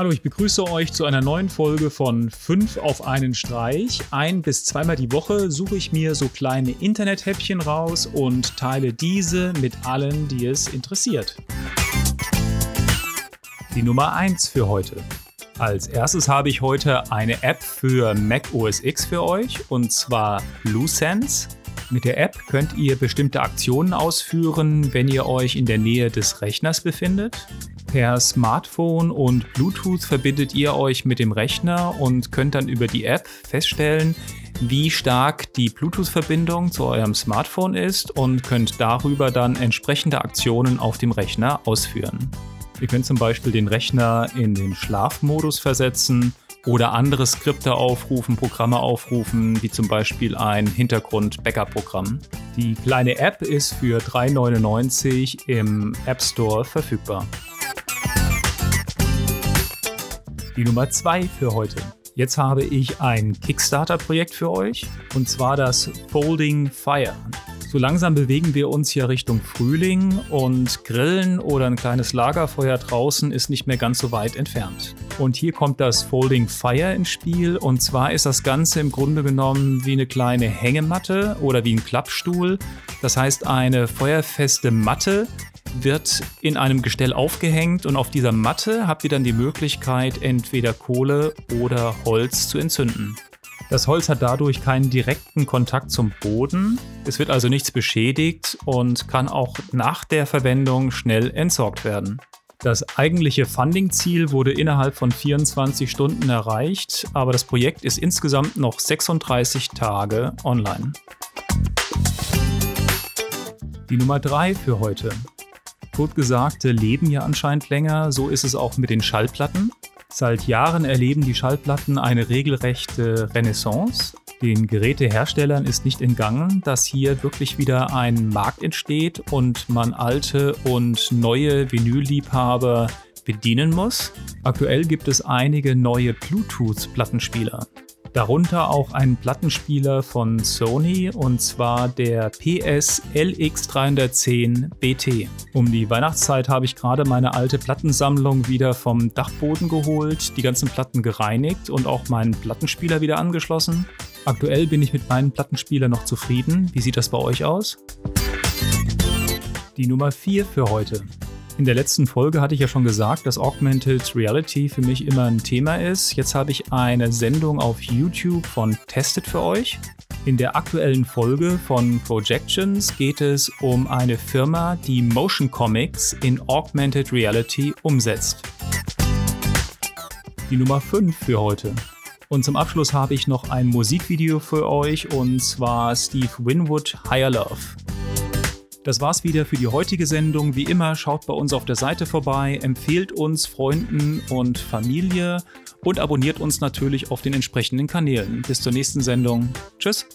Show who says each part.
Speaker 1: Hallo, ich begrüße euch zu einer neuen Folge von 5 auf einen Streich. Ein bis zweimal die Woche suche ich mir so kleine Internethäppchen raus und teile diese mit allen, die es interessiert. Die Nummer 1 für heute. Als erstes habe ich heute eine App für Mac OS X für euch und zwar BlueSense. Mit der App könnt ihr bestimmte Aktionen ausführen, wenn ihr euch in der Nähe des Rechners befindet. Per Smartphone und Bluetooth verbindet ihr euch mit dem Rechner und könnt dann über die App feststellen, wie stark die Bluetooth-Verbindung zu eurem Smartphone ist und könnt darüber dann entsprechende Aktionen auf dem Rechner ausführen. Ihr könnt zum Beispiel den Rechner in den Schlafmodus versetzen oder andere Skripte aufrufen, Programme aufrufen, wie zum Beispiel ein Hintergrund-Backup-Programm. Die kleine App ist für 3,99 im App Store verfügbar. Die Nummer 2 für heute. Jetzt habe ich ein Kickstarter-Projekt für euch und zwar das Folding Fire. So langsam bewegen wir uns hier Richtung Frühling und Grillen oder ein kleines Lagerfeuer draußen ist nicht mehr ganz so weit entfernt. Und hier kommt das Folding Fire ins Spiel und zwar ist das Ganze im Grunde genommen wie eine kleine Hängematte oder wie ein Klappstuhl. Das heißt eine feuerfeste Matte, wird in einem Gestell aufgehängt und auf dieser Matte habt ihr dann die Möglichkeit, entweder Kohle oder Holz zu entzünden. Das Holz hat dadurch keinen direkten Kontakt zum Boden, es wird also nichts beschädigt und kann auch nach der Verwendung schnell entsorgt werden. Das eigentliche Funding-Ziel wurde innerhalb von 24 Stunden erreicht, aber das Projekt ist insgesamt noch 36 Tage online. Die Nummer 3 für heute. Totgesagte leben ja anscheinend länger, so ist es auch mit den Schallplatten. Seit Jahren erleben die Schallplatten eine regelrechte Renaissance. Den Geräteherstellern ist nicht entgangen, dass hier wirklich wieder ein Markt entsteht und man alte und neue Vinylliebhaber bedienen muss. Aktuell gibt es einige neue Bluetooth-Plattenspieler. Darunter auch ein Plattenspieler von Sony und zwar der PS LX310 BT. Um die Weihnachtszeit habe ich gerade meine alte Plattensammlung wieder vom Dachboden geholt, die ganzen Platten gereinigt und auch meinen Plattenspieler wieder angeschlossen. Aktuell bin ich mit meinem Plattenspieler noch zufrieden. Wie sieht das bei euch aus? Die Nummer 4 für heute. In der letzten Folge hatte ich ja schon gesagt, dass Augmented Reality für mich immer ein Thema ist. Jetzt habe ich eine Sendung auf YouTube von Tested für euch. In der aktuellen Folge von Projections geht es um eine Firma, die Motion Comics in Augmented Reality umsetzt. Die Nummer 5 für heute. Und zum Abschluss habe ich noch ein Musikvideo für euch und zwar Steve Winwood Higher Love. Das war's wieder für die heutige Sendung. Wie immer, schaut bei uns auf der Seite vorbei, empfehlt uns Freunden und Familie und abonniert uns natürlich auf den entsprechenden Kanälen. Bis zur nächsten Sendung. Tschüss.